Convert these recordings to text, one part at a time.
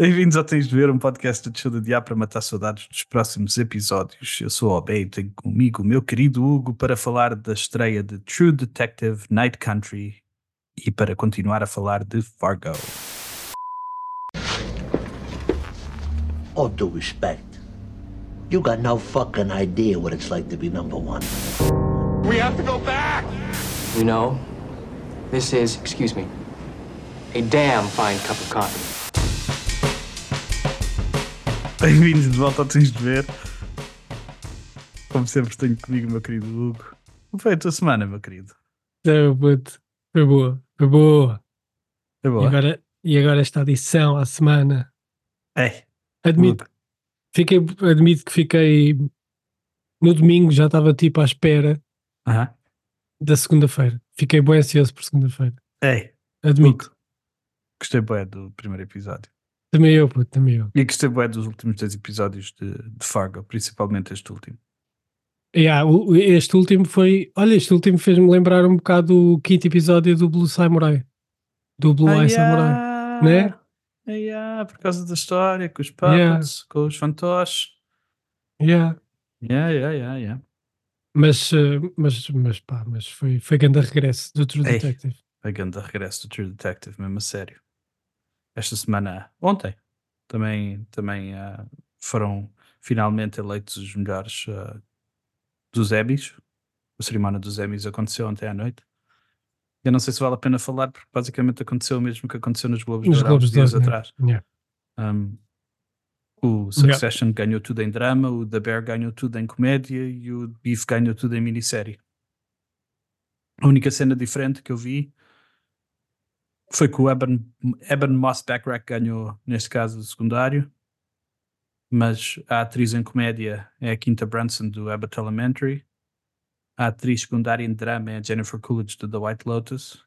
Bem-vindos ao Tens de Ver, um podcast de show de diabo para matar saudades dos próximos episódios. Eu sou o Obey e tenho comigo o meu querido Hugo para falar da estreia de True Detective Night Country e para continuar a falar de Fargo. All due respect, you got no fucking idea what it's like to be number one. We have to go back! You know, this is, excuse me, a damn fine cup of coffee. Bem-vindos de volta ao Tens de Ver. Como sempre tenho comigo meu querido Hugo. Como foi a tua semana, meu querido? Foi, puto. foi boa, foi boa. Foi E boa? agora, e agora esta adição à semana. Ei, Admito, Hugo. fiquei, admito que fiquei no domingo, já estava tipo à espera Aham. da segunda-feira. Fiquei bem ansioso por segunda-feira. Ei, Admito. Hugo. Gostei bem do primeiro episódio. Também eu, puto, também eu. E gostei bem dos últimos dois episódios de, de Fargo, principalmente este último. Yeah, este último foi. Olha, este último fez-me lembrar um bocado o quinto episódio do Blue Samurai. Do Blue Eye Samurai. né? Ah, por causa da história, com os Yeah. puppets, com os fantoches. Yeah. Yeah, yeah, yeah, yeah. Mas, eh, mas, mas pá, mas foi, foi grande regresso do True Ei. Detective. A grande regresso do True Detective, mesmo a sério. Esta semana, ontem, também, também ah, foram finalmente eleitos os melhores ah, dos Emmys. A cerimónia dos Emmys aconteceu ontem à noite. Eu não sei se vale a pena falar, porque basicamente aconteceu o mesmo que aconteceu nos Globos Nos de dias né? atrás. Yeah. Um, o Succession ganhou tudo em drama, o The Bear ganhou tudo em comédia e o Beef ganhou tudo em minissérie. A única cena diferente que eu vi foi que o Eben, Eben Moss Backrack ganhou, neste caso, o secundário, mas a atriz em comédia é a Quinta Brunson do Abbott Elementary, a atriz secundária em drama é a Jennifer Coolidge do The White Lotus,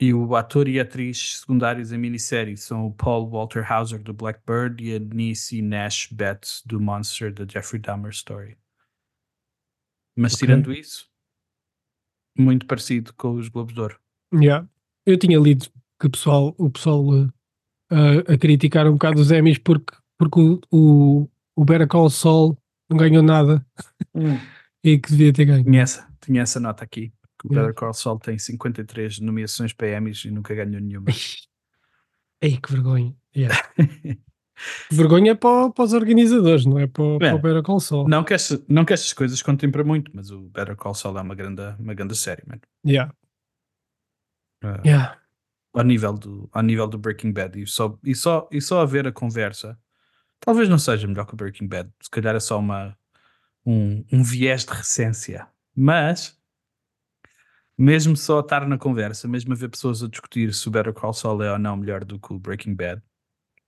e o ator e atriz secundários em minissérie são o Paul Walter Hauser do Blackbird e a Niecy Nash Betts do Monster da Jeffrey Dahmer Story. Mas Ok. tirando isso, muito parecido com os Globos de Ouro. Yeah. Eu tinha lido que o pessoal, o pessoal uh, a criticar um bocado os Emmys porque, porque o, o, o Better Call Saul não ganhou nada e que devia ter ganho. Tinha essa, tinha essa nota aqui. Que o Yeah. Better Call Saul tem 53 nomeações para Emmys e nunca ganhou nenhuma. Ei, que vergonha. Yeah. Vergonha para, para os organizadores, não é para, o- para o Better Call Saul. não, que não que estas coisas contem para muito, mas o Better Call Saul é uma grande, uma grande série, mano. Yeah. Ah, Yeah. ao nível do, ao nível do Breaking Bad e só, e, só, e só a ver a conversa, talvez não seja melhor que o Breaking Bad, se calhar é só uma, um, um viés de recência, mas mesmo só estar na conversa, mesmo a ver pessoas a discutir se o Better Call Saul é ou não melhor do que o Breaking Bad,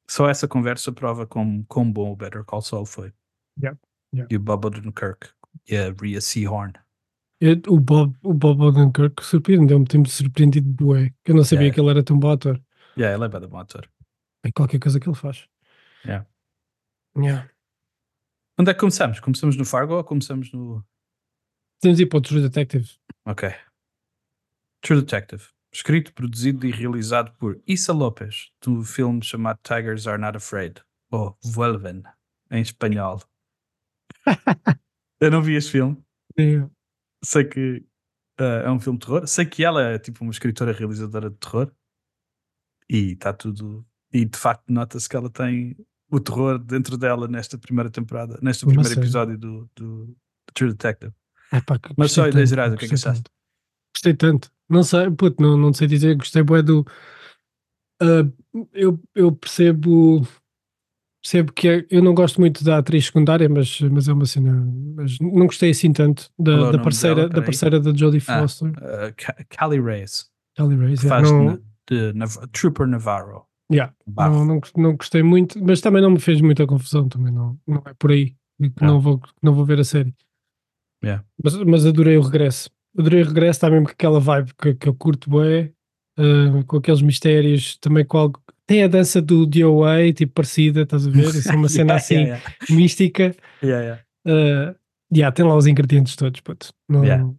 só essa conversa prova como, como bom o Better Call Saul foi. Yeah, yeah. E o Bob Odenkirk e a Rhea Seahorn. Eu- o Bob, o Bob Odenkirk surpreendeu-me, tem-me surpreendido bué, que eu não sabia Yeah. que ele era tão bom ator. Yeah, ele é bem bom ator. É qualquer coisa que ele faz. Yeah. Yeah. Onde é que começamos? Começamos no Fargo ou começamos no, Temos de ir para o True Detective. Ok. True Detective. Escrito, produzido e realizado por Issa Lopes, do filme chamado Tigers Are Not Afraid, ou Vuelven, em espanhol. Eu não vi este filme. Yeah. Sei que ah, é um filme de terror. Sei que ela é tipo uma escritora realizadora de terror. E está tudo. E de facto nota-se que ela tem o terror dentro dela nesta primeira temporada, neste primeiro série. episódio do, do, do True Detective. Epá, que Mas só ideias gerais, o que é que achaste? Gostei tanto. Não sei, puto, não, não sei dizer, gostei bué do. Ah, eu, eu percebo. Percebo que é- eu não gosto muito da atriz secundária, mas, mas é uma cena. Mas não gostei assim tanto Qual é da, da parceira, dela? da parceira da Jodie Ah, Foster, Uh, Ca- Callie Reyes, Kelly Reyes. yeah, faz não, de Trooper Navarro. yeah, não, não, não gostei muito, mas também não me fez muita confusão. Também não, não é por aí que Ah. não, vou, não vou ver a série. Yeah. Mas, mas adorei o regresso. Adorei o regresso, está mesmo com aquela vibe que, que eu curto bem, com aqueles mistérios, também com algo. Tem a dança do DOA, tipo parecida, estás a ver? Isso é uma cena Yeah, assim yeah, mística. yeah, yeah, Uh, yeah, tem lá os ingredientes todos, puto. Não, Yeah.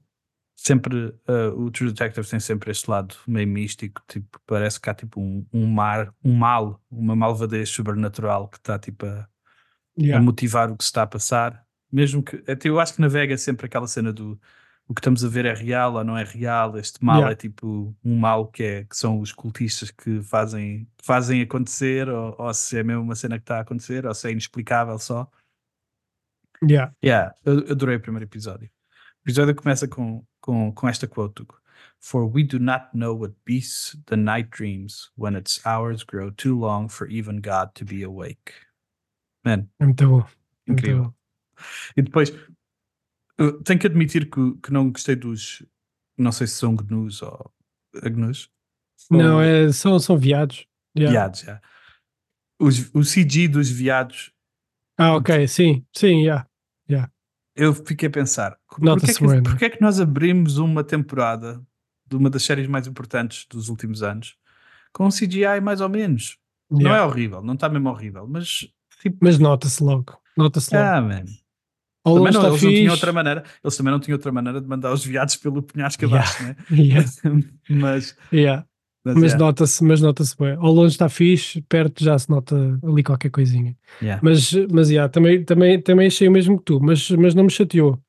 sempre uh, o True Detective tem sempre este lado meio místico, tipo, parece que há tipo um, um mar, um mal, uma malvadez sobrenatural que está tipo a, Yeah. a motivar o que se está a passar. Mesmo que até eu acho que navega sempre aquela cena do o que estamos a ver é real ou não é real. Este mal Yeah. é tipo um mal que, é, que são os cultistas que fazem, fazem acontecer, ou, ou se é mesmo uma cena que está a acontecer, ou se é inexplicável só. Yeah. Yeah, eu adorei o primeiro episódio. O episódio começa com, com, com esta quote: For we do not know what beasts the night dreams when its hours grow too long for even God to be awake. Man, É muito bom. é muito incrível. bom. E depois, eu tenho que admitir que, que não gostei dos. Não sei se são gnus ou. Gnus? Não, é, são, são viados. Yeah. Viados, já. Os, o CG dos viados, Ah, ok, sim, sim, yeah. eu fiquei a pensar: porquê é, que, né? porquê é que nós abrimos uma temporada de uma das séries mais importantes dos últimos anos com um CGI mais ou menos? Não é Yeah. horrível, não está mesmo horrível, mas tipo. Mas nota-se logo. Nota-se logo. Ah, man. Ao Também não, eles não tinham outra maneira, eles também não tinham outra maneira de mandar os viados pelo penhasco Yeah. abaixo, né? Yeah, mas, yeah. mas, Mas yeah, nota-se, mas nota-se bem. Ao longe está fixe, perto já se nota ali qualquer coisinha. yeah. Mas, mas yeah, também, também, também achei o mesmo que tu, mas, mas não me chateou.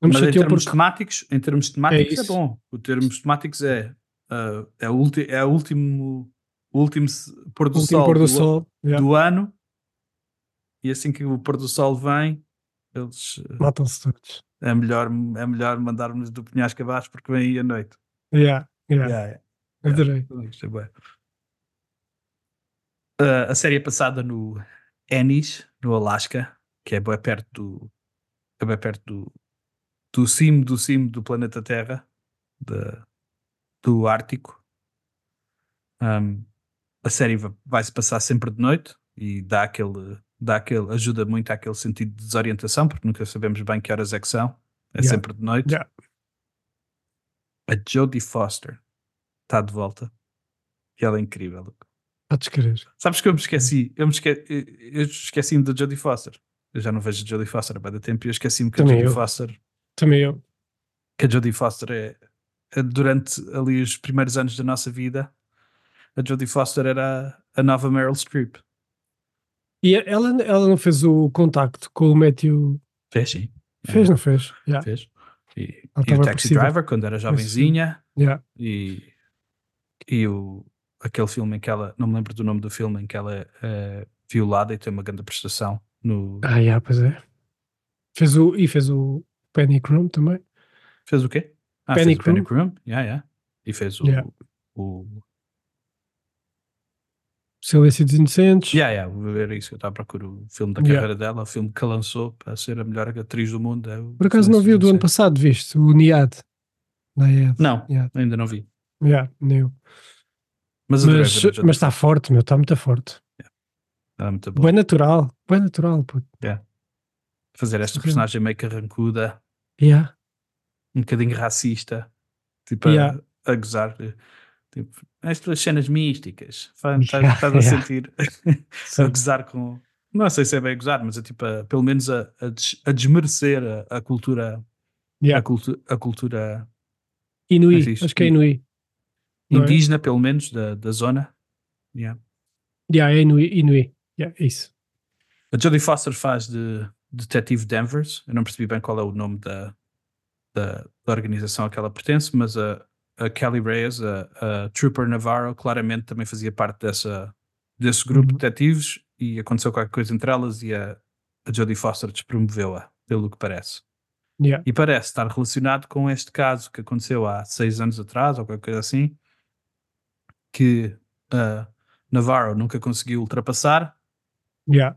Não me Mas em chateou termos porque. temáticos, em termos temáticos é, isso. bom. O termos temáticos é, ah, é, o ulti, é o último, último pôr do último sol, pôr do do, sol. yeah, do ano e assim que o pôr do sol vem, eles, ah, Matam-se todos. é, melhor, é melhor mandarmos do penhasco abaixo porque vem aí a noite. Yeah, yeah, Yeah, yeah. Adorei. Isto é bué. Ah, a série é passada no Ennis, no Alasca, que é bem perto do é bem perto do, do cimo do cimo do planeta Terra, da- do Ártico. Ahm, a série va- vai-se passar sempre de noite e dá aquele, dá aquele, ajuda muito àquele sentido de desorientação, porque nunca sabemos bem que horas é que são. É Yeah. sempre de noite. Yeah. A Jodie Foster está de volta. E ela é incrível. Podes querer. Sabes que eu me esqueci? Eu me esque... eu esqueci-me da Jodie Foster. Eu já não vejo a Jodie Foster há bastante tempo e eu esqueci-me que a Também Jodie eu. Foster, Também eu. que a Jodie Foster é, é durante ali os primeiros anos da nossa vida, a Jodie Foster era a, a nova Meryl Streep. E ela, ela não fez o contacto com o Matthew. Fez, sim. Fez, É, não fez? Yeah. Fez. E, e o Taxi parecida. Driver, quando era jovenzinha, Yeah. e, e o, aquele filme em que ela, não me lembro do nome do filme, em que ela é, é violada e tem uma grande prestação no. Ah, yeah, pois é. Fez o, e fez o Penny Chrome também. Fez o quê? Ah, Penny fez o Penny Crum. Yeah, yeah. E fez o, Yeah. o Silêncio dos Inocentes. Yeah, yeah, era isso que eu estava a procurar. O filme da Yeah. carreira dela, o filme que lançou para ser a melhor atriz do mundo. É Por acaso não vi o do ano passado, viste? O Niad. Niad. Não, Yeah. ainda não vi. Yeah, nem eu. Mas Mas, mas está forte, meu, está muito forte. Foster, está muito bom. Bem natural, bem natural, puto. Fazer esta Sim. personagem meio carrancuda, Yeah. um bocadinho racista, tipo Yeah. a, a gozar. Tipo, estas cenas místicas, estás Yeah, estás a yeah. sentir a gozar com. Não sei se é bem a gozar, mas é tipo, a- pelo menos a, a, des- a desmerecer a, a cultura. A, Yeah. cultu a cultura Inuí, acho que é Inuí. É? indígena, pelo menos, da, da zona. Yeah. Yeah, é Inuí, Inuí. Yeah, é isso. A Jodie Foster faz de Detetive Danvers. Eu não percebi bem qual é o nome da, da, da organização a que ela pertence, mas a, a Kelly Reyes, a, a Trooper Navarro, claramente também fazia parte dessa, desse grupo Uhum. de detetives e aconteceu qualquer coisa entre elas e a, a Jodie Foster despromoveu-a, pelo que parece. Yeah. E parece estar relacionado com este caso que aconteceu há seis anos atrás, ou qualquer coisa assim, que a Navarro nunca conseguiu ultrapassar Yeah.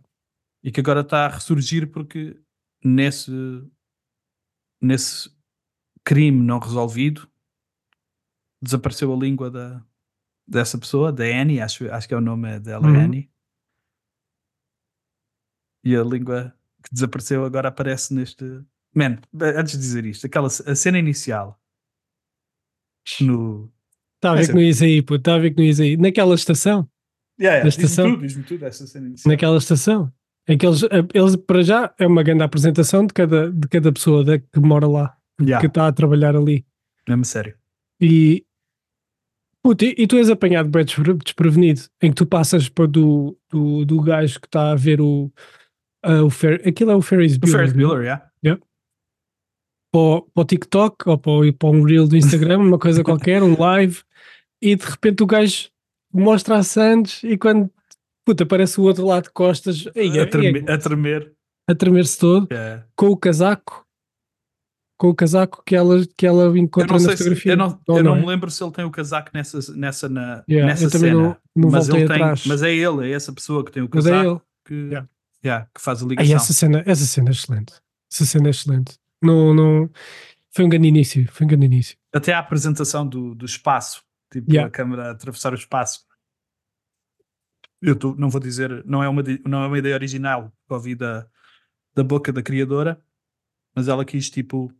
e que agora está a ressurgir porque nesse, nesse crime não resolvido desapareceu a língua da, dessa pessoa, da Annie, acho, acho que é o nome dela, Uhum. Annie. E a língua que desapareceu agora aparece neste. Man, antes de dizer isto, aquela, a cena inicial no. Estava a É ver que não ias aí, puto. Estava a ver que não ias aí. Naquela estação. Yeah, Na estação? tudo, diz-me tudo essa cena inicial. Naquela estação. Em que eles, eles, para já, é uma grande apresentação de cada, de cada pessoa da, que mora lá. Yeah. que está a trabalhar ali. Mesmo sério. E, puto, e, tu és apanhado bem despre- desprevenido, em que tu passas para do, do, do gajo que está a ver o, ah, o Fer, aquilo é o Ferris O Bueller, Ferris não é? Bueller, yeah. para, o, para o TikTok ou para, o- para um reel do Instagram, uma coisa qualquer, um live, e de repente o gajo mostra a Sands e quando puta, aparece o outro lado de costas a, é- tremer, a tremer. a tremer-se todo Yeah. com o casaco com o casaco que ela, que ela encontra não, na sei se, fotografia. eu não, eu não é? me lembro se ele tem o casaco nessa, nessa, na, Yeah, nessa cena. não- não mas, ele tem, mas é ele, é essa pessoa que tem o é casaco ele. que, Yeah. yeah, que faz a Ai, ligação. essa, cena, essa cena é excelente. Essa cena é excelente. Não, não, foi um grande início. Foi um grande início. Até a apresentação do, do espaço, tipo Yeah. a câmera a atravessar o espaço. Eu tô- não vou dizer, não é uma, não é uma ideia original que ouvi da, da boca da criadora, mas ela quis tipo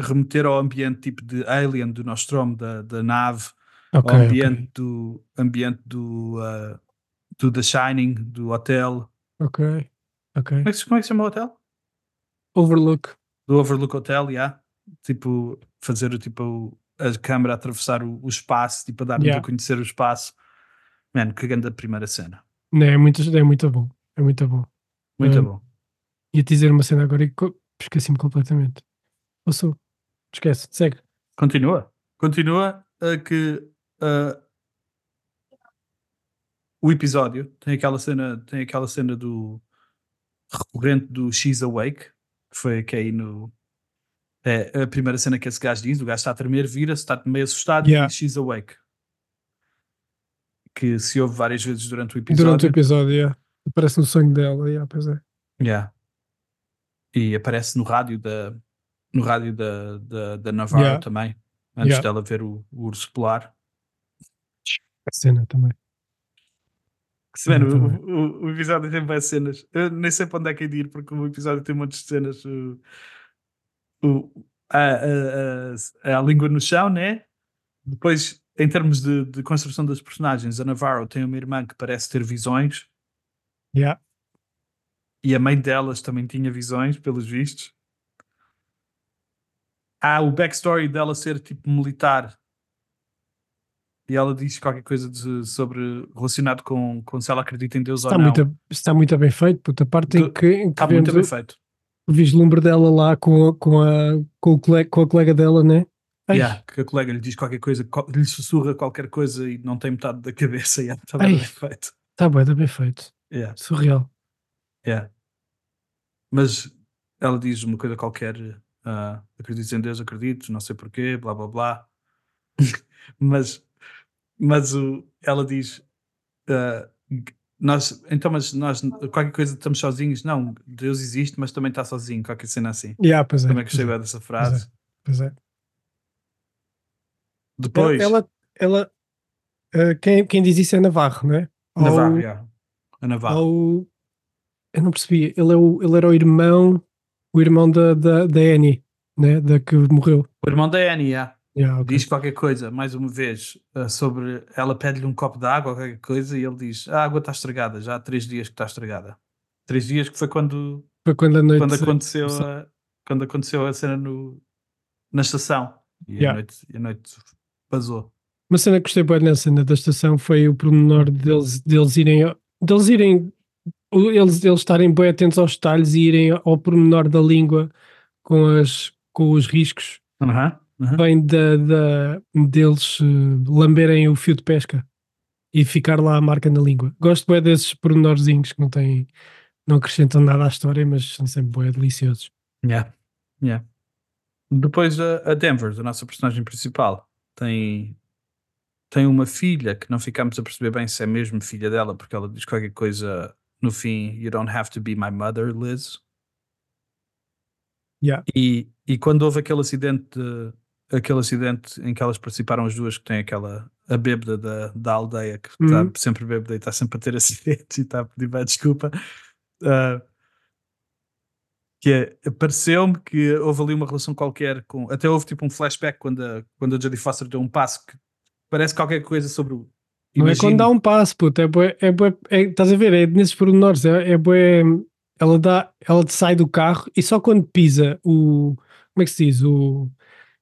remeter ao ambiente tipo de Alien, do Nostromo, da, da nave, Ok, ao ambiente ok. do ambiente do, ah, do The Shining, do hotel. Ok. Ok. Como é que, se- como é que se chama o hotel? Overlook. Do Overlook Hotel, yeah. Tipo, fazer tipo a câmera atravessar o, o espaço, tipo, a dar-nos Yeah. a conhecer o espaço. Mano, que grande a primeira cena. Não, é, muito, é muito bom. É muito bom. Muito Hum. bom. Ia-te dizer uma cena agora e esqueci-me completamente. Passou. Esquece. Segue. Continua. Continua a que ah, o episódio tem aquela cena, tem aquela cena do recorrente do She's Awake, que foi que é aí no. É a primeira cena que esse gajo diz, o gajo está a tremer, vira-se, está meio assustado Yeah. e diz She's Awake. Que se ouve várias vezes durante o episódio. Durante o episódio, yeah. Aparece no sonho dela. Yeah, pois é. Yeah. E aparece no rádio da no rádio da, da, da Navarro Yeah. também, antes Yeah. dela ver o, o urso polar. A cena também. Que cena Mano, também. o, o, o episódio tem várias cenas. Eu nem sei para onde é que é de ir, porque o episódio tem muitas cenas. O, o- a, a, a, a língua no chão, né? Depois, em termos de, de construção das personagens, a Navarro tem uma irmã que parece ter visões Yeah. e a mãe delas também tinha visões, pelos vistos. Há o backstory dela ser tipo militar e ela diz qualquer coisa de- sobre relacionado com, com se ela acredita em Deus Está ou não. muito, está muito bem feito. Puta, parte em que, em que Está muito bem o- feito. o vislumbre dela lá com a, com a, com o colega, com a colega dela, né? Ai, Yeah, que a colega lhe diz qualquer coisa, co- lhe sussurra qualquer coisa e não tem metade da cabeça. Yeah, está Ai. bem feito. Está bem, está bem feito. Yeah, Surreal. yeah. Mas ela diz uma coisa qualquer, acredito em Deus, acredito, não sei porquê, blá blá blá. mas mas o, ela diz, ah, nós, então, mas nós, qualquer coisa estamos sozinhos? Não, Deus existe, mas também está sozinho, qualquer cena assim. Yeah, pois é. Também pois gostei é, dessa frase. pois é. Depois, Ela, ela eh, quem, quem diz isso é Navarro, não é? Navarro, Ou- yeah. a Navarro. ou- eu não percebi. Ele, é o, ele era o irmão, o irmão da, da, da Annie, né? Da que morreu. O irmão da Annie, yeah. Yeah, ok. diz qualquer coisa, mais uma vez, uh, sobre ela pede-lhe um copo de água ou qualquer coisa e ele diz: A água está estragada, já há três dias que está estragada. Três dias que foi quando, Foi quando a noite. quando, aconteceu, a, quando aconteceu a cena no, na estação e, a Yeah. noite, e a noite vazou. Uma cena que gostei bem na cena da estação foi o pormenor deles, deles irem. Deles irem. Eles, eles estarem bem atentos aos detalhes e irem ao pormenor da língua com, as, com os riscos. Aham. Vem da, da, deles eh, lamberem o fio de pesca e ficar lá a marca na língua. Gosto bem desses pormenorzinhos que não têm. Não acrescentam nada à história, mas são sempre bem deliciosos. Yeah, yeah. Depois a, a Denver, a nossa personagem principal, tem, tem uma filha que não ficamos a perceber bem se é mesmo filha dela, porque ela diz qualquer coisa no fim: You don't have to be my mother, Liz. Yeah. E, e quando houve aquele acidente, de- aquele acidente em que elas participaram as duas, que tem aquela a bêbada da, da aldeia que está Uhum. sempre bêbada e está sempre a ter acidentes e está a pedir desculpa. ah, que é, pareceu-me que houve ali uma relação qualquer com. Até houve tipo um flashback quando a, quando a Jodie Foster deu um passo que parece qualquer coisa sobre o. Não é quando dá um passo, puto, é bué, é bué, é, estás a ver, é nesses pormenores, é, é bué, ela dá, ela sai do carro e só quando pisa o, como é que se diz? O,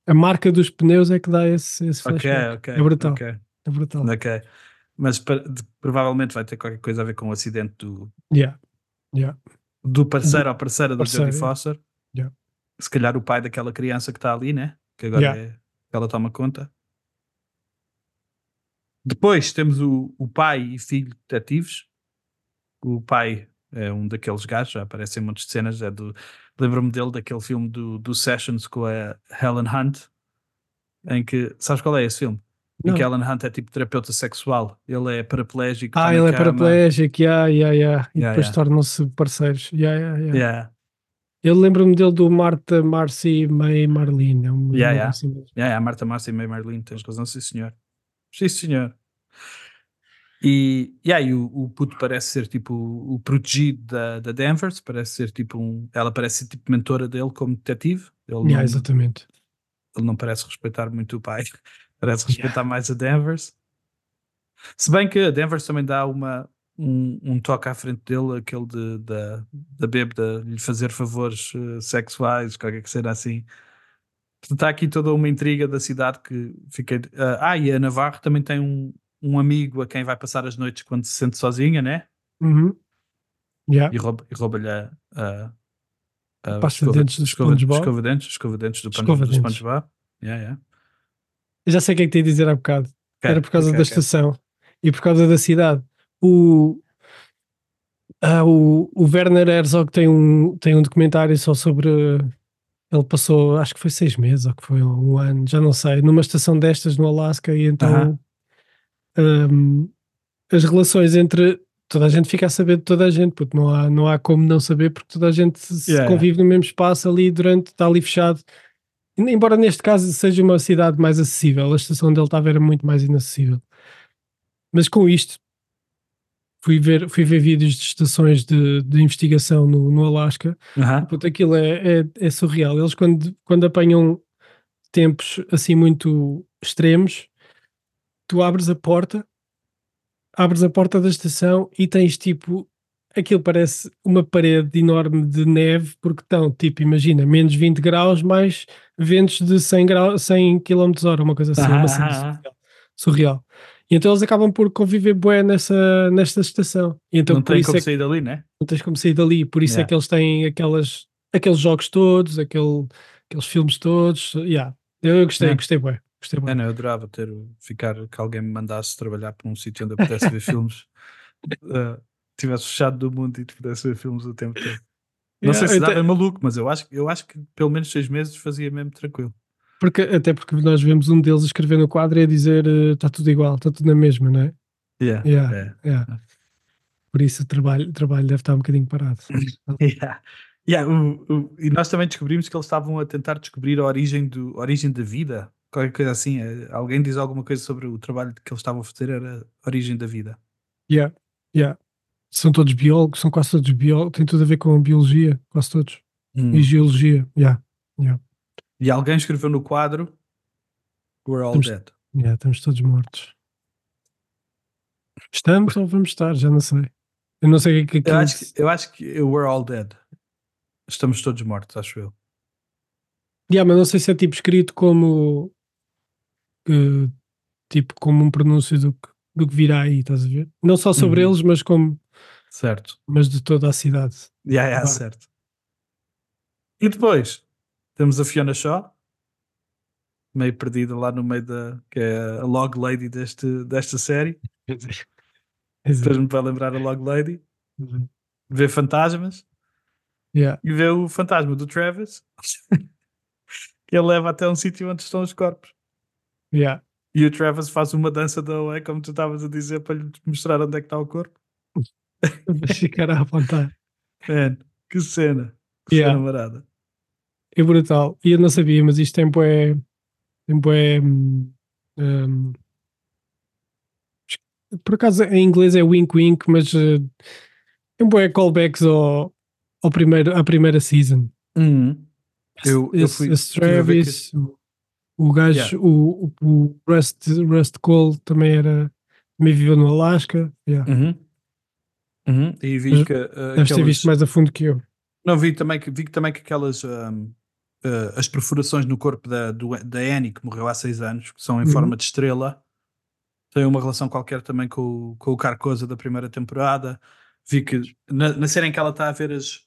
a marca dos pneus é que dá esse, esse Ok, flashback. ok. é brutal. ok, É brutal. ok. Mas provavelmente vai ter qualquer coisa a ver com o acidente do, Yeah. Yeah. do parceiro ou parceira do Parceiro, Jodie. Foster. Yeah. Se calhar o pai daquela criança que está ali, né? Que agora é, que ela toma conta. Depois temos o, o pai e filho detetives. O pai é um daqueles gajos, já aparecem muitas cenas. É do, lembro-me dele daquele filme do, do Sessions com a Helen Hunt, em que sabes qual é esse filme? Em Não. que Helen Hunt é tipo terapeuta sexual. Ele é paraplégico. Ah, ele é paraplégico, yeah, yeah, yeah. e Yeah, depois yeah. tornam-se parceiros. Yeah, yeah, yeah. Yeah. Eu lembro-me dele do Marta, Marcy, May, Marlene. É um, Yeah, yeah. assim. Yeah, a Marta e May Marlene, tens razão, sim senhor. Sim senhor. E, yeah, e o, o puto parece ser tipo o, protegido da, da Danvers, parece ser tipo um. Ela parece ser tipo mentora dele como detetive. Ele, Yeah, não, exatamente. ele não parece respeitar muito o pai, parece respeitar mais a Danvers. Se bem que a Danvers também dá uma, um, um toque à frente dele, aquele de, da, da bêbada lhe fazer favores eh, sexuais, qualquer que seja assim. Portanto, Está aqui toda uma intriga da cidade que fiquei. ah, ah, e a Navarro também tem um, um amigo a quem vai passar as noites quando se sente sozinha, né? Uhum. Yeah. E rouba- rouba-lhe a, a, a Pasta de dentes do escova, escova de dentes, escova de dentes do, Escova do de dentes. SpongeBob. Yeah, yeah. Já sei o que é que te ia dizer há bocado. Ok, Era por causa ok, da ok. estação e por causa da cidade. O, ah, o, o Werner Herzog tem um, tem um documentário só sobre. Ele passou, acho que foi seis meses ou que foi um ano, já não sei, numa estação destas no Alasca e então hum, as relações entre toda a gente fica a saber de toda a gente, porque não há, não há como não saber, porque toda a gente se Yeah. convive no mesmo espaço ali durante, está ali fechado. Embora neste caso seja uma cidade mais acessível, a estação onde ele estava era muito mais inacessível. Mas com isto, fui ver, fui ver vídeos de estações de, de investigação no, no Alasca Aham. Puta, aquilo é, é, é surreal. Eles, quando, quando apanham tempos assim muito extremos, tu abres a porta, abres a porta da estação e tens tipo. Aquilo parece uma parede enorme de neve, porque estão, tipo, imagina, menos 20 graus, mais ventos de 100, graus, 100 km hora, uma coisa assim, uma surreal. surreal. E então eles acabam por conviver bué nessa, nesta estação. E então não isso como é que sair dali, né? não tens como sair dali, por isso é Yeah. que eles têm aquelas, aqueles jogos todos, aquele, aqueles filmes todos. Yeah. Eu gostei, Yeah. gostei bem. Gostei bem. É, não, eu adorava ter, ficar, que alguém me mandasse trabalhar para um sítio onde eu pudesse ver filmes. Uh, tivesse fechado do mundo e pudesse ver filmes o tempo todo. Não Yeah, sei se eu dava te- maluco, mas eu acho, eu acho que pelo menos seis meses fazia mesmo tranquilo. Porque, até porque nós vemos um deles escrever no quadro e a dizer está tudo igual, está tudo na mesma, não é? Yeah, Yeah. yeah. Yeah. Por isso o trabalho, o trabalho deve estar um bocadinho parado. Yeah. Yeah, o- o- e nós também descobrimos que eles estavam a tentar descobrir a origem, do, a origem da vida, qualquer coisa assim. eh, Alguém diz alguma coisa sobre o trabalho que eles estavam a fazer, era a origem da vida. Yeah. Yeah. São todos biólogos, são quase todos biólogos, tem tudo a ver com biologia, quase todos. Hum. E geologia. Yeah. Yeah. E alguém escreveu no quadro We're all Estamos- dead. Yeah, estamos todos mortos. Estamos ou vamos estar? Já não sei. Eu não sei o que é que Eu acho, que, eu acho que We're all dead. Estamos todos mortos, acho eu. Yeah, mas não sei se é tipo escrito como eh, tipo como um pronúncio do que, do que virá aí, estás a ver? Não só sobre Uhum. eles, mas como Certo. mas de toda a cidade. Yeah, yeah, certo. E depois temos a Fiona Shaw, meio perdida lá no meio da. que é a log lady deste, desta série. Depois me vai lembrar a log lady. Vê fantasmas Yeah. e vê o fantasma do Travis que ele leva até um sítio onde estão os corpos. Yeah. E o Travis faz uma dança da Oé, como tu estavas a dizer, para lhe mostrar onde é que está o corpo. Vai ficar a apontar. Man, que cena. Que Yeah. cena marada. É brutal. E eu não sabia, mas isto tem bué. Tem bué. hum, hum, por acaso em inglês é wink wink, mas eh, tem bué callbacks ao, ao primeiro, à primeira season. Uhum. Eu, eu fui. esse que- Travis, o, gajo, Yeah. o, o, o Rust, Rust Cole também era. Também viveu no Alasca. Yeah. Uhum. Uhum. E vi Mas que. uh, Deves ter aquelas- visto mais a fundo que eu. Não, vi também que, vi também que aquelas. um, uh, as perfurações no corpo da, do, da Annie, que morreu há seis anos, que são em Uhum. forma de estrela, têm uma relação qualquer também com, o- com o Carcosa da primeira temporada. Vi que na, na cena em que ela está a ver as.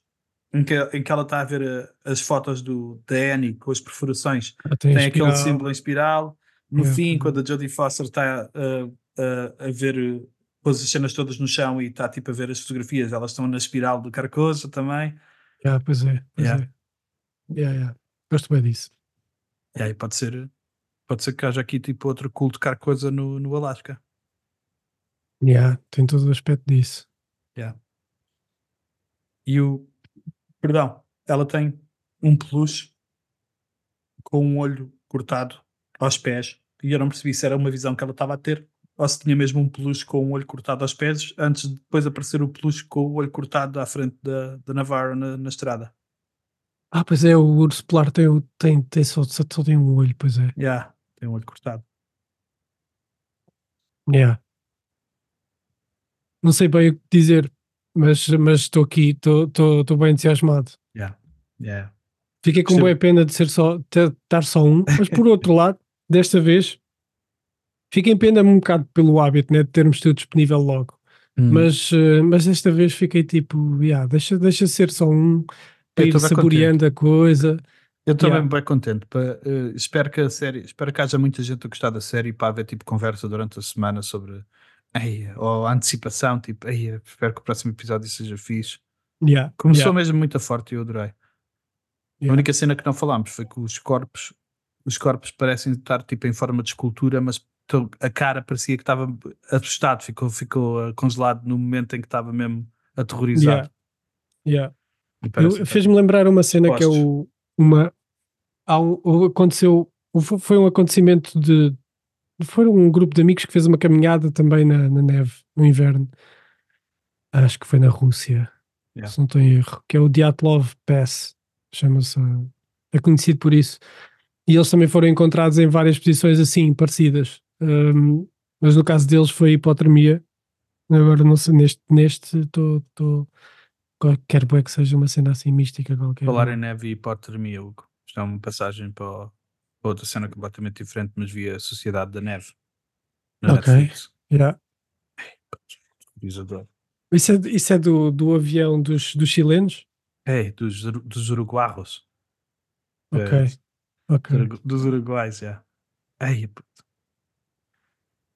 Em que, em que ela está a ver uh, as fotos do, da Annie com as perfurações, Ah, tem a aquele símbolo em espiral. No Yeah. fim, quando a Jodie Foster está uh, uh, a ver, pôs as cenas todas no chão e está tipo a ver as fotografias, elas estão na espiral do Carcosa também. Yeah, pois é, pois Yeah. é. Yeah, yeah. Gosto bem disso. E aí pode ser, pode ser que haja aqui tipo outro culto Carcosa no, no Alasca. Yeah, tem todo o aspecto disso. E o. Perdão, ela tem um peluche com um olho cortado aos pés. E eu não percebi se era uma visão que ela estava a ter ou se tinha mesmo um peluche com um olho cortado aos pés antes de depois aparecer o peluche com o olho cortado à frente da, da Navarro na, na estrada. Ah, pois é, o urso polar tem, tem, tem só, só, tem um olho, pois é. Yeah, tem um olho cortado. Yeah. Não sei bem o que dizer, mas mas estou aqui, estou- bem entusiasmado. Yeah. Yeah. Fiquei com boa pena de ser só, estar só um, mas por outro lado, desta vez, fiquei em pena um bocado pelo hábito né, de termos tudo disponível logo. Hum. Mas, eh, mas desta vez fiquei tipo, yeah, deixa, deixa ser só um para ir bem saboreando a coisa. Eu estou Yeah. mesmo bem contente. pá. Eh, espero que a série, espero que haja muita gente a gostar da série para haver tipo conversa durante a semana sobre ei, ou a antecipação, tipo, ei, espero que o próximo episódio seja fixe. Yeah, Começou yeah, mesmo muito forte e eu adorei. A única cena que não falámos foi que os corpos, os corpos parecem estar tipo em forma de escultura, mas a cara parecia que estava assustado, ficou, ficou eh, congelado no momento em que estava mesmo aterrorizado. yeah. Fez-me lembrar uma cena que é Postos. o, uma. Há um, aconteceu. Foi um acontecimento de. Foi um grupo de amigos que fez uma caminhada também na, na neve, no inverno. Acho que foi na Rússia, Yeah. se não estou em erro, que é o Dyatlov Pass, chama-se. É conhecido por isso. E eles também foram encontrados em várias posições assim, parecidas. Hum, mas no caso deles foi hipotermia. Agora não sei, neste neste estou. Quero bem que seja uma cena assim mística qualquer. Falar em neve e hipotermia, Hugo. Isto é uma passagem para, outra cena completamente diferente, mas via Sociedade da Neve. Na Ok. Netflix. Yeah. Isso é, isso é do, do avião dos, dos chilenos? É, dos, dos uruguarros. Ok. É, Ok. Urugu- dos uruguais, já. Ei, puto.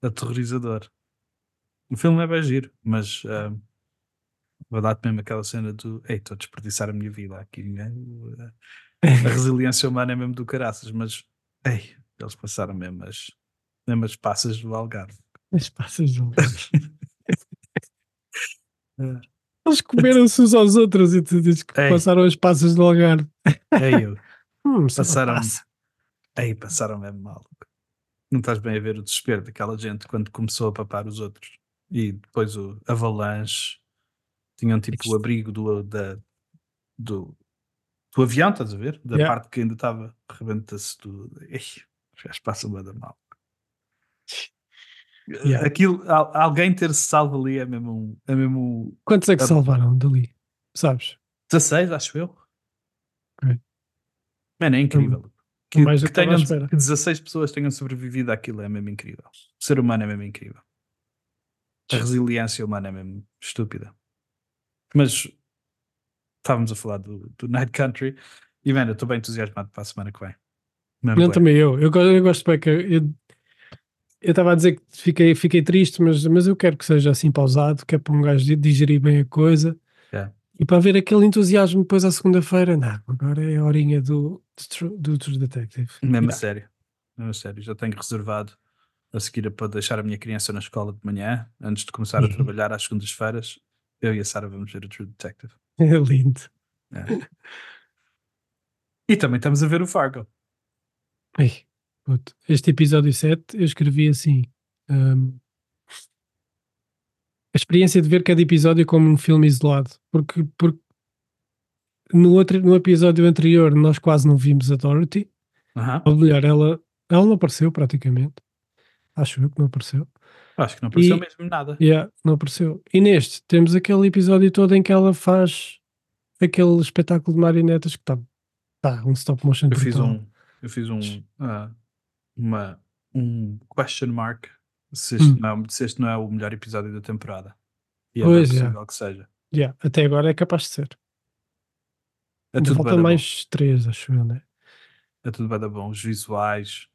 Aterrorizador. O filme é bem giro, mas ah, vou dar-te mesmo aquela cena do Ei, estou a desperdiçar a minha vida aqui. Né? A resiliência humana é mesmo do caraças, mas ei, eles passaram mesmo as, mesmo as passas do Algarve. As passas do É. Eles comeram-se uns aos outros e tu dizes que Ei. passaram as passas do Algarve. Ei, eu, Hum, Passaram- passa. ei, passaram mesmo mal. Não estás bem a ver o desespero daquela gente quando começou a papar os outros. E depois o avalanche tinham tipo o abrigo do, da, do, do avião, estás a ver? Da Yeah. parte que ainda estava, rebenta-se. Ei, os gajos passam bem da mal. Yeah. Aquilo, al- alguém ter-se salvo ali é mesmo, um- é mesmo um Quantos é que Ah. salvaram dali? Sabes? 16, acho eu. Ok. Mano, é incrível. Que, mais do que que estava à tenham, que 16 pessoas tenham sobrevivido àquilo é mesmo incrível. O ser humano é mesmo incrível. A resiliência humana é mesmo estúpida. Mas estávamos a falar do, do Night Country e, mano, eu estou bem entusiasmado para a semana que vem. Mesmo Não, também eu. Eu, eu gosto bem que eu estava a dizer que fiquei, fiquei triste, mas, mas eu quero que seja assim pausado, que é para um gajo di- digerir bem a coisa Yeah. e para ver aquele entusiasmo depois à segunda-feira. Não, agora é a horinha do, do, True- Detective. Mesmo a sério. Mesmo a sério. Já tenho reservado a seguir para deixar a minha criança na escola de manhã, antes de começar a Uhum. trabalhar às segundas-feiras. Eu e a Sara vamos ver o True Detective. É lindo. E também estamos a ver o Fargo. Ai, puto. Este episódio 7 eu escrevi assim: hum, a experiência de ver cada episódio como um filme isolado, porque, porque no, outro, no episódio anterior nós quase não vimos a Dorothy, Aham. ou melhor, ela, ela não apareceu praticamente. Acho eu que não apareceu. Acho que não apareceu E- mesmo nada. Yeah, não apareceu. E neste temos aquele episódio todo em que ela faz aquele espetáculo de marionetas que está Tá, um stop motion Eu fiz um, eu fiz um, ah, uma, um question mark se este, Hum. não é, se este não é o melhor episódio da temporada. E é Pois, é. possível que seja. Yeah, até agora é capaz de ser. É tudo falta mais... mais três, acho eu, né? é tudo bem da bom. Os visuais,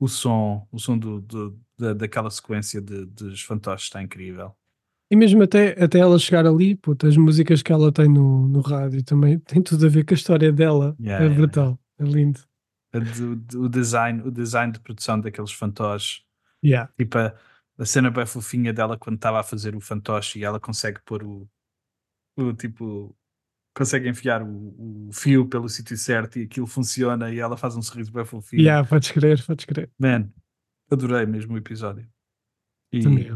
o som, o som do, do- da, daquela sequência de, dos fantoches está incrível. E mesmo até, até ela chegar ali, puta, as músicas que ela tem no, no rádio também tem tudo a ver com a história dela. Yeah, é yeah, brutal, é lindo. Do- o, design, o design de produção daqueles fantoches, Yeah. tipo a, a cena bem fofinha dela quando estava a fazer o fantoche e ela consegue pôr o, o tipo consegue enfiar o, o fio pelo sítio certo e aquilo funciona e ela faz um sorriso bem fofinho. Yeah, podes crer, podes crer. Man, adorei mesmo o episódio. E, Também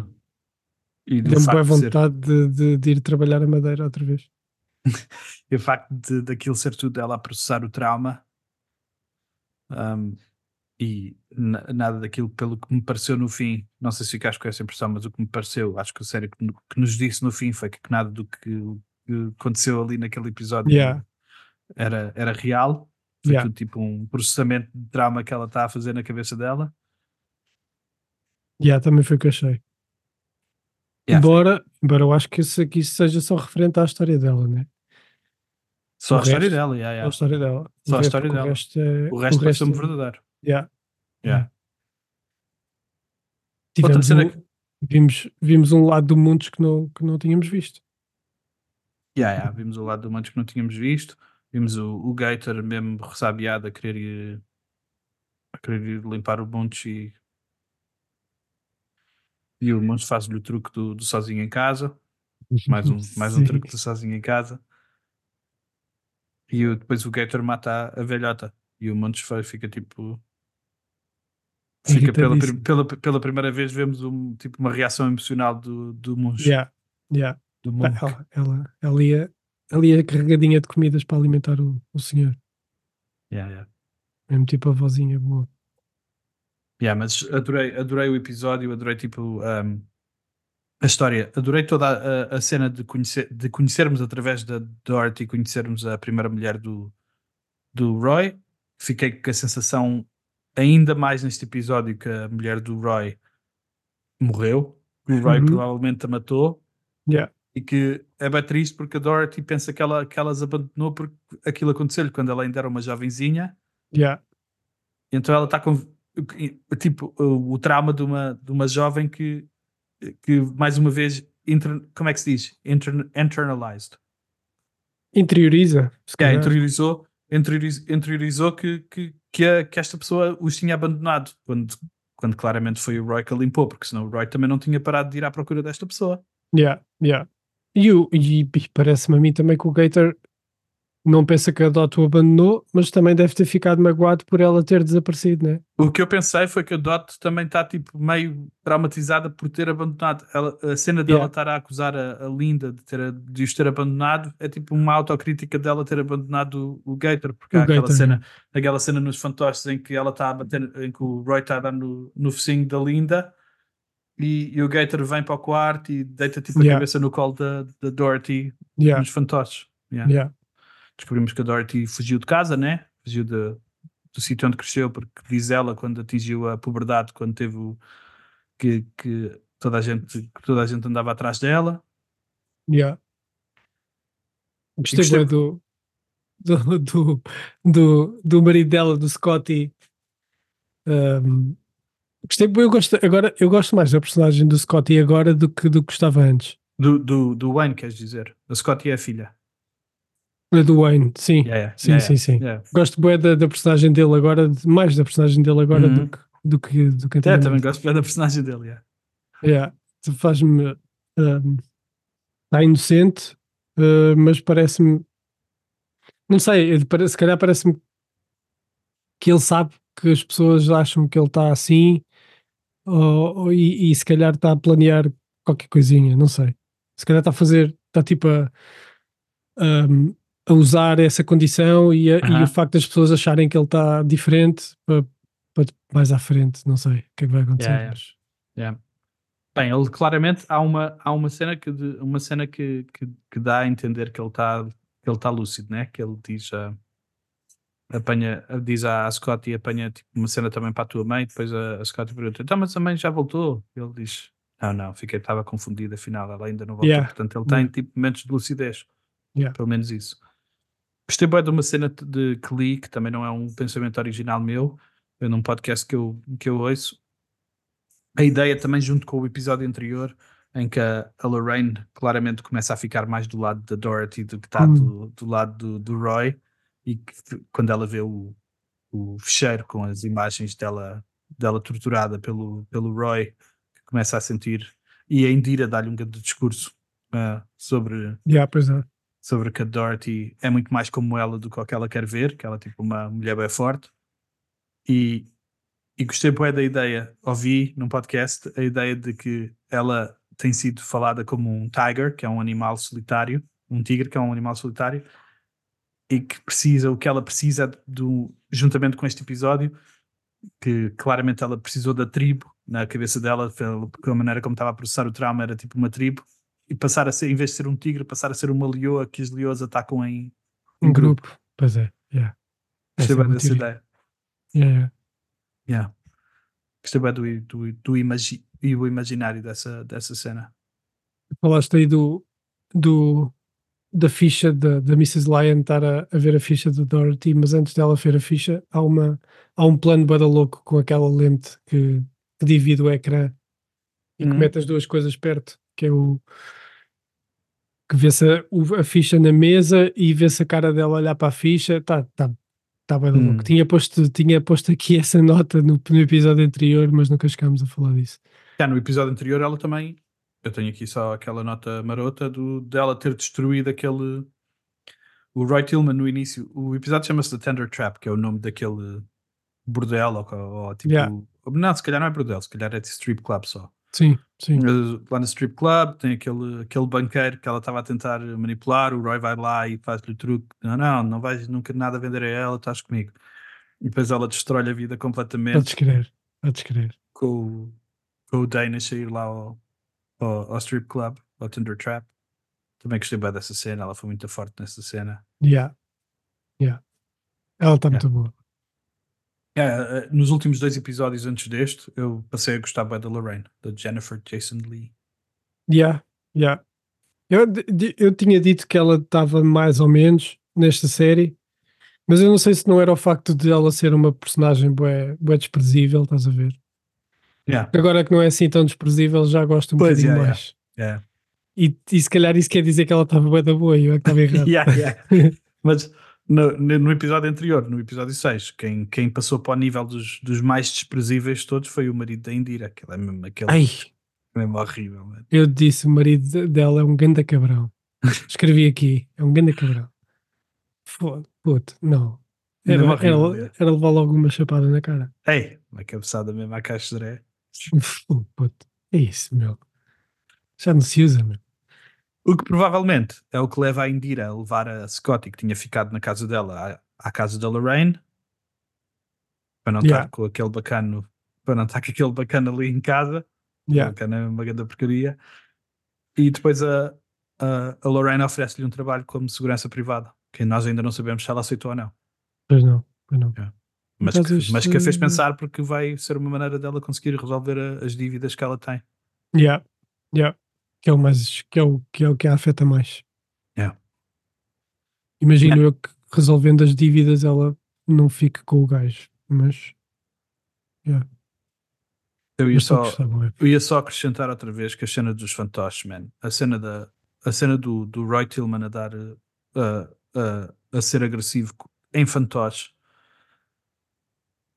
e Deu-me boa vontade de, de, de ir trabalhar a madeira outra vez. E o facto de daquilo ser tudo ela a processar o trauma um, e na- nada daquilo pelo que me pareceu no fim, não sei se ficaste com essa impressão, mas o que me pareceu, acho que a série que, que nos disse no fim foi que, que nada do que, que aconteceu ali naquele episódio Yeah. era, era real. Foi Yeah. tudo tipo um processamento de trauma que ela está a fazer na cabeça dela. Yeah, também foi o que achei. Yeah. Embora, embora eu acho que isso aqui seja só referente à história dela, né? Só O a história resto- dela, yeah, A yeah. história dela. Só a história o dela. resto é- o resto pareceu-me é- verdadeiro. Yeah. Yeah. Tivemos cena um- vimos, vimos um lado do mundo que não, que não tínhamos visto. Yeah, yeah, Vimos o lado do Mantos que não tínhamos visto. Vimos o, o Gator mesmo ressabiado a querer ir, a querer ir limpar o Montes e, e o Montes faz-lhe o truque do, do sozinho em casa. Mais um, mais um truque do sozinho em casa. E o- depois o Gator mata a, velhota. E o Montes fica tipo. Fica pela, pela, pela primeira vez vemos um, tipo, uma reação emocional do, do Monge. Yeah, yeah. Do monk. Ela, ela, ela, ia, ela ia carregadinha de comidas para alimentar o, o senhor. Yeah, yeah. Mesmo tipo a vozinha boa. Yeah, mas adorei, adorei o episódio, adorei tipo um, a história, adorei toda a, a cena de, conhecer, de conhecermos através da Dorothy, conhecermos a primeira mulher do, do Roy. Fiquei com a sensação, ainda mais neste episódio, que a mulher do Roy morreu. que O Roy Uhum. provavelmente a matou. Yeah. E que é bem triste porque a Dorothy pensa que ela, que elas abandonou porque aquilo aconteceu-lhe quando ela ainda era uma jovenzinha. Yeah. Então ela está com tipo o, trauma de uma, de uma jovem que, que mais uma vez, inter- como é que se diz? Inter- internalized. Interioriza. é, interiorizou, interiorizou, interiorizou que, que, que, a- que esta pessoa os tinha abandonado quando, quando claramente foi o Roy que a limpou, porque senão o Roy também não tinha parado de ir à procura desta pessoa. Yeah, yeah. E, o- e parece-me a mim também que o Gator não pensa que a Dot o abandonou, mas também deve ter ficado magoado por ela ter desaparecido, né? O que eu pensei foi que a Dot também está tipo meio traumatizada por ter abandonado. Ela, a cena dela Yeah. estar a acusar a, a Linda de, ter, de os ter abandonado é tipo uma autocrítica dela ter abandonado o, o Gator, porque O há aquela Gator, cena, aquela cena nos fantoches em que ela está a bater, em que o Roy está a dar no, no focinho da Linda e, e o Gator vem para o quarto e deita tipo a Yeah. cabeça no colo da, da Dorothy Yeah, nos fantoches. Yeah. Descobrimos que a Dorothy fugiu de casa, né? Fugiu de- do sítio onde cresceu, porque diz ela quando atingiu a puberdade, quando teve o, que, que toda a gente que toda a gente andava atrás dela. Yeah. Gostei, gostei- do, do, do, do, do marido dela, do Scotty. Um, gostei, eu gosto, agora, eu gosto mais da personagem do Scotty agora do que do que gostava antes. Do, do, do Wayne, queres dizer? A Scotty é a filha. A do Wayne, sim. Yeah, yeah, Sim, yeah, sim, sim. Gosto bué da, da personagem dele agora, mais da personagem dele agora Uhum. do que do que, do que É, também gosto bem da personagem dele. Yeah. Yeah, faz-me. Está inocente, uh, mas parece-me. Não sei, se calhar parece-me que ele sabe que as pessoas acham que ele está assim, ou, ou- e, e se calhar está a planear qualquer coisinha, não sei. Se calhar está a fazer, está tipo a, um, a usar essa condição e, a- e Aham. o facto das pessoas acharem que ele está diferente para, para mais à frente, não sei o que é que vai acontecer. Yeah, mas- Yeah. Bem, ele claramente há uma, há uma cena, que, de- uma cena que, que, que dá a entender que ele está ele tá lúcido, né? Que ele diz. ah, apanha, diz à Scott e apanha tipo, uma cena também para a tua mãe. Depois a, a Scott pergunta: então, mas a mãe já voltou? Ele diz: não, não, fiquei, estava confundido. Afinal, ela ainda não voltou. Yeah. Portanto, ele tem tipo momentos de lucidez. Yeah. Pelo menos isso. Gostei bem de uma cena de li, que também não é um pensamento original meu, é num podcast que eu, que eu ouço. A ideia também, junto com o episódio anterior, em que a, a Lorraine claramente começa a ficar mais do lado da Dorothy do que está Hum. do, do lado do, do Roy, e que, quando ela vê o, o fecheiro com as imagens dela, dela torturada pelo, pelo Roy, que começa a sentir, e a Indira dá-lhe um grande discurso ah, sobre Yeah, pois é. Sobre que a Dorothy é muito mais como ela do que o que ela quer ver, que ela é tipo uma mulher bem forte. E, e gostei bem da ideia, ouvi num podcast a ideia de que ela tem sido falada como um tiger, que é um animal solitário, um tigre que é um animal solitário, e que precisa, o que ela precisa do, juntamente com este episódio, que claramente ela precisou da tribo na cabeça dela, porque a maneira como estava a processar o trauma era tipo uma tribo, e passar a ser, em vez de ser um tigre, passar a ser uma leoa que as leoas atacam em, em Um grupo. grupo. Pois é. Yeah. Gostei é bem dessa ideia. Yeah, yeah. Yeah. Gostei bem do, do, do, imagi e o imaginário dessa, dessa cena. Falaste aí do, do da ficha da, da Mrs. Lyon estar a, a ver a ficha do Dorothy, mas antes dela ver a ficha, há, uma, há um plano bada louco com aquela lente que, que divide o ecrã e que Uhum. mete as duas coisas perto, que é o que vê-se a, a ficha na mesa e vê-se a cara dela olhar para a ficha, tá, tá, tá bada Hum. louco. Tinha posto, tinha posto aqui essa nota no, no episódio anterior, mas nunca chegámos a falar disso. Já no episódio anterior, ela também. Eu tenho aqui só aquela nota marota do, dela ter destruído aquele. O Roy Tillman no início. O episódio chama-se The Tender Trap, que é o nome daquele bordel, ou, ou tipo. Yeah. Não, se calhar não é bordel, se calhar é de strip club só. Sim, sim. Lá no strip club tem aquele, aquele banqueiro que ela estava a tentar manipular, o Roy vai lá e faz-lhe o truque, não, não, não vais nunca nada vender a ela, estás comigo. E depois ela destrói a vida completamente Podes crer, podes crer. com, o- com o Danish a ir lá ao, ao, ao strip club, ao Tinder Trap. Também gostei bem dessa cena, ela foi muito forte nessa cena. Yeah. Yeah. Ela está Yeah. muito boa. É, nos últimos dois episódios antes deste, eu passei a gostar bem da Lorraine, da Jennifer Jason Lee. Yeah, yeah. Eu, eu tinha dito que ela estava mais ou menos nesta série, mas eu não sei se não era o facto de ela ser uma personagem bué, bué desprezível, estás a ver? Yeah. Agora que não é assim tão desprezível, já gosto um Pois, bocadinho yeah, mais. Yeah. E, e se calhar isso quer dizer que ela estava bué da boa e eu é que estava errado. Yeah, yeah. Mas no, no episódio anterior, no episódio 6, quem, quem passou para o nível dos, dos mais desprezíveis de todos foi o marido da Indira, aquele é mesmo, aquele Ai, mesmo horrível. mano. eu disse o marido de- dela é um ganda cabrão. Escrevi aqui, é um ganda cabrão. Puto, não. Era, Mesmo era, horrível, é. era levar logo uma chapada na cara. Ei, uma cabeçada mesmo à caixa de. Fu, puto, é isso, meu. Já não se usa, meu. O que provavelmente é o que leva a Indira a levar a Scotty, que tinha ficado na casa dela, à, à casa da Lorraine, para não Yeah. estar com aquele bacano, para não estar com aquele bacano ali em casa, Yeah. o bacano é uma grande porcaria, e depois a, a, a Lorraine oferece-lhe um trabalho como segurança privada, que nós ainda não sabemos se ela aceitou ou não, Pois não, pois não. mas, Mas que, este- mas que a fez pensar porque vai ser uma maneira dela conseguir resolver a- as dívidas que ela tem. Yeah, yeah. Que é o mais, que é o que, é o que a afeta mais. Yeah. Imagino Yeah. eu que resolvendo as dívidas ela não fique com o gajo, mas, Eu ia mas só. Eu ia só acrescentar outra vez que a cena dos fantoches, man. A cena, da, a cena do, do Roy Tillman a dar uh, uh, a ser agressivo em fantoche.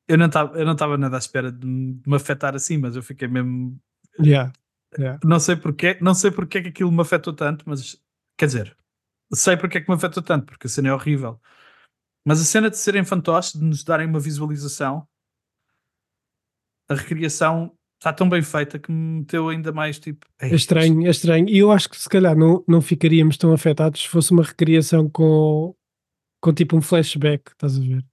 Eu não estava eu não estava nada à espera de me de me afetar assim, mas eu fiquei mesmo. Yeah, yeah. Não sei porquê, não sei porque é que aquilo me afetou tanto, mas quer dizer, sei porque é que me afetou tanto, porque a cena é horrível. Mas a cena de serem fantoches, de nos darem uma visualização, a recriação está tão bem feita que me meteu ainda mais tipo. "Ei, É estranho, é estranho. E eu acho que se calhar não, não ficaríamos tão afetados se fosse uma recriação com, com tipo um flashback, estás a ver?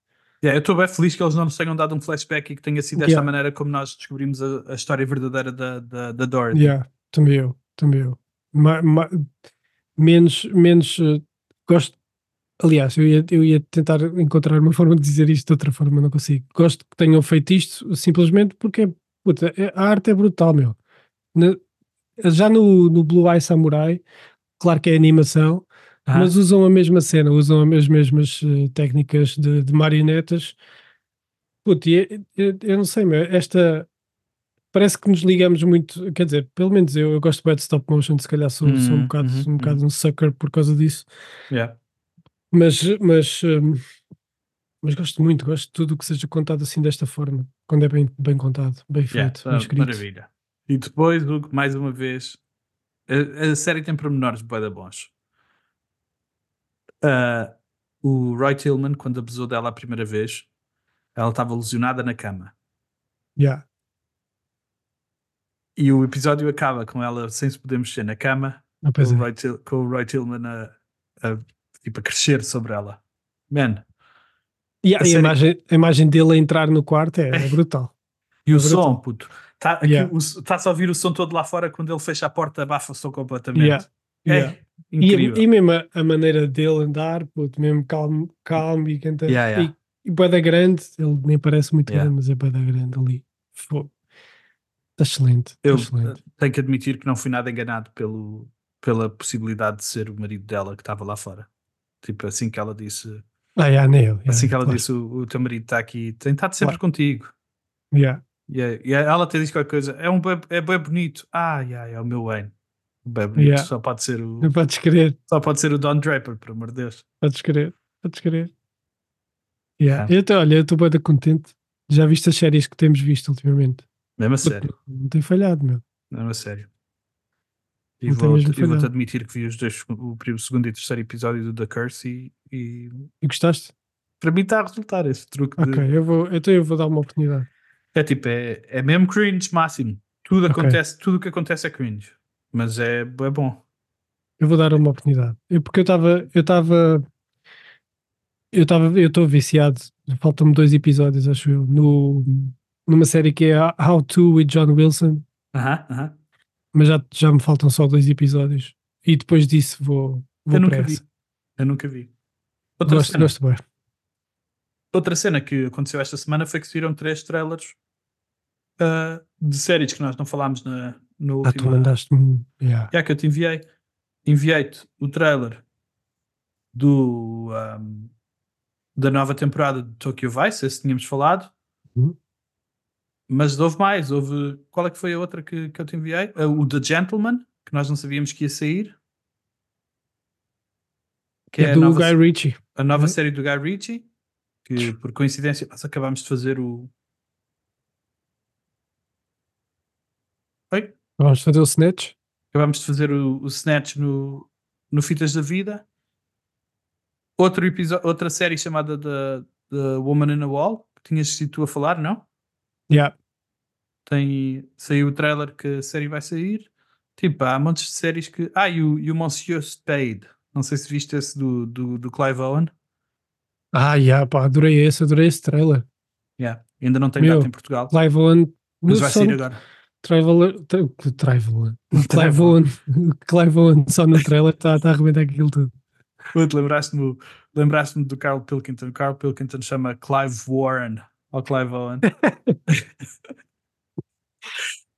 Yeah, eu estou bem feliz que eles não nos tenham dado um flashback e que tenha sido desta Yeah. maneira como nós descobrimos a, a história verdadeira da, da, da Dorothy. Yeah, também eu, também eu. Ma- ma- menos, menos eh, gosto, aliás, eu ia, eu ia tentar encontrar uma forma de dizer isto de outra forma, não consigo. Gosto que tenham feito isto simplesmente porque puta, é- a arte é brutal, meu. Na- já no, no Blue Eye Samurai, claro que é animação, Ah, mas usam a mesma cena, usam as mesmas eh, técnicas de, de marionetas. Puta, é- eu, eu não sei, meu, esta parece que nos ligamos muito, quer dizer, pelo menos eu, eu gosto bem de stop motion, se calhar sou, sou um Uhum, bocado, uhum, um bocado um sucker por causa disso, yeah. mas, mas, hum, mas gosto muito, gosto de tudo o que seja contado assim desta forma, quando é bem, bem contado, bem Yeah, feito, tá, bem escrito. maravilha. E depois, mais uma vez, a, a série tem pormenores bué da bons. Ah, o Roy Tillman, quando abusou dela a primeira vez, ela estava lesionada na cama. Yeah. E o episódio acaba com ela sem se poder mexer na cama, Ah, com pois o é. Roy, com o Roy Tillman a, a, tipo, a crescer sobre ela. Man, E a, a a imagem, a imagem dele a entrar no quarto é, é brutal. E o É brutal. som, puto. Está Yeah. a ouvir o som todo lá fora quando ele fecha a porta, abafa o som completamente. Yeah. É Yeah. E, incrível. e mesmo a, a maneira dele andar, puto, mesmo calmo, calmo e canta. Yeah, yeah. E, e bué da grande, ele nem parece muito Yeah. grande, mas é bué da grande ali. Está excelente. Tá Eu excelente. eh, tenho que admitir que não fui nada enganado pelo, pela possibilidade de ser o marido dela que estava lá fora. Tipo, assim que ela disse, Ah, yeah, nem eu. assim que ela claro. disse, o, o teu marido está aqui, tem estado sempre Claro. contigo. Yeah. E, e ela até disse qualquer coisa, é um é bem bonito. Ah, yeah, é o meu Wayne. Yeah. só pode ser o Não podes querer, só pode ser o Don Draper, por amor de Deus. podes querer, podes querer. Yeah. Eu tô, olha, eu estou bem contente. Já viste as séries que temos visto ultimamente? Mesmo a sério, Não tem falhado, meu. mesmo a sério. E vou- vou-te falhado. admitir que vi os dois, o primeiro, segundo e terceiro episódio do The Curse e, e E gostaste? para mim está a resultar esse truque de Ok, eu vou, então eu vou dar uma oportunidade. É tipo, é, é mesmo cringe máximo. Tudo Ok. acontece, tudo o que acontece é cringe. Mas é, é bom. Eu vou dar uma oportunidade. Eu, porque eu estava. Eu estava. Eu estava. Eu estou viciado. Faltam-me dois episódios, acho eu. No, numa série que é How To with John Wilson. Aham, aham. Mas já, já me faltam só dois episódios. E depois disso vou. vou Eu nunca vi. Eu nunca vi. Outra, Gosto, cena, gosto bem. outra cena que aconteceu esta semana foi que se viram três trailers ah, de séries que nós não falámos na, no Ah, tu último. mandaste-me. Yeah. Já que eu te enviei. Enviei-te o trailer do, ahm, da nova temporada de Tokyo Vice, esse tínhamos falado. Uhum. Mas houve mais, houve. Qual é que foi a outra que, que eu te enviei? Ah, O The Gentleman, que nós não sabíamos que ia sair. Que É, a do nova, Guy Ritchie. a nova Uhum. série do Guy Ritchie, que por coincidência nós acabámos de fazer o. Vamos fazer o Snatch. Acabámos de fazer o, o Snatch no, no Fitas da Vida. Outro episódio, outra série chamada The, The Woman in a Wall, que tinhas sido tu a falar, não? Yeah. Tem, saiu o trailer que a série vai sair. Tipo, há montes de séries que. Ah, e o, e o Monsieur Spade. Não sei se viste esse do, do, do Clive Owen. Ah, yeah, pá, adorei esse, adorei esse trailer. Yeah. Ainda não tem Meu, data em Portugal. Clive Owen. Mas vai sair agora. Traveler, tra, Traveler, Clive Owen, Clive Owen só no trailer está tá a arrebentar aquilo tudo. Puto, Lembraste-me lembraste do Carl Pilkington. Carl Pilkington chama Clive Warren ao Clive Owen.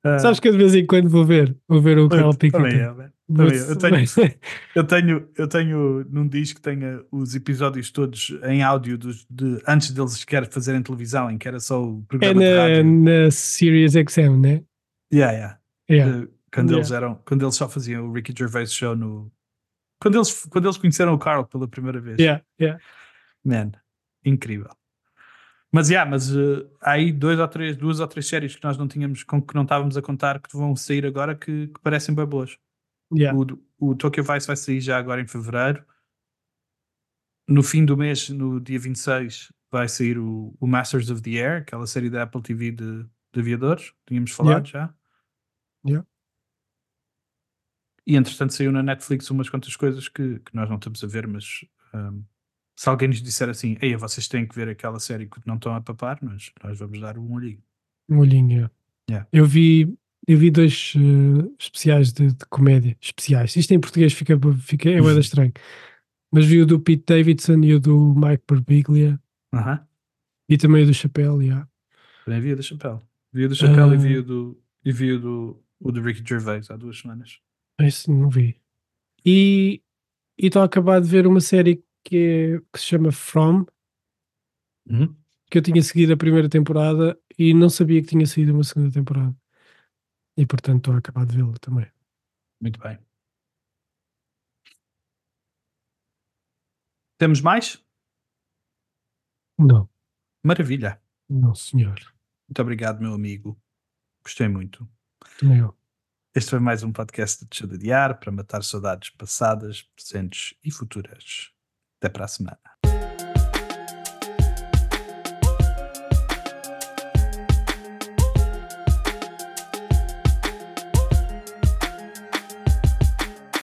Ah, Sabes que eu de vez em quando vou ver, vou ver o Carl também Pilkington. é, também eu tenho- Eu tenho, eu tenho num disco tenho os episódios todos em áudio dos, de, antes deles sequer fazerem televisão, em que era só o É programa de na, rádio. na Sirius XM, né? Yeah, yeah. Yeah. Quando, Yeah. eles eram, quando eles só faziam o Ricky Gervais show no. Quando eles, quando eles conheceram o Carl pela primeira vez. Yeah, yeah. Man, incrível. Mas, yeah, mas eh, há aí dois ou três, duas ou três séries que nós não tínhamos, com que não estávamos a contar que vão sair agora que, que parecem bem boas. yeah. O, o Tokyo Vice vai sair já agora em fevereiro. No fim do mês, no dia 26, vai sair o, o Masters of the Air, aquela série da Apple TV de, de aviadores. Tínhamos falado já. Yeah. E entretanto saiu na Netflix umas quantas coisas que, que nós não estamos a ver, mas um, se alguém nos disser assim, ei, vocês têm que ver aquela série que não estão a papar, mas nós vamos dar um olhinho. Um olhinho. yeah. Eu vi, eu vi dois eh, especiais de, de comédia. Especiais. Isto em português fica, fica é Uhum. bué da estranho. Mas vi o do Pete Davidson e o do Mike Birbiglia Aham. e também o do Chapéu, yeah. Também vi o do Chapéu. Vi o do Chapéu e vi Ah. o do, e vi o do, o do Ricky Gervais há duas semanas. Esse não vi. E e estou a acabar de ver uma série que, é- que se chama From, Uhum. que eu tinha seguido a primeira temporada e não sabia que tinha saído uma segunda temporada. E portanto estou a acabar de vê-la também. Muito bem. Temos mais? Não, Maravilha. não senhor. Muito obrigado, meu amigo. Gostei muito. Também eu. Este foi mais um podcast de Deixa de Adiar para matar saudades passadas, presentes e futuras. Até para a semana.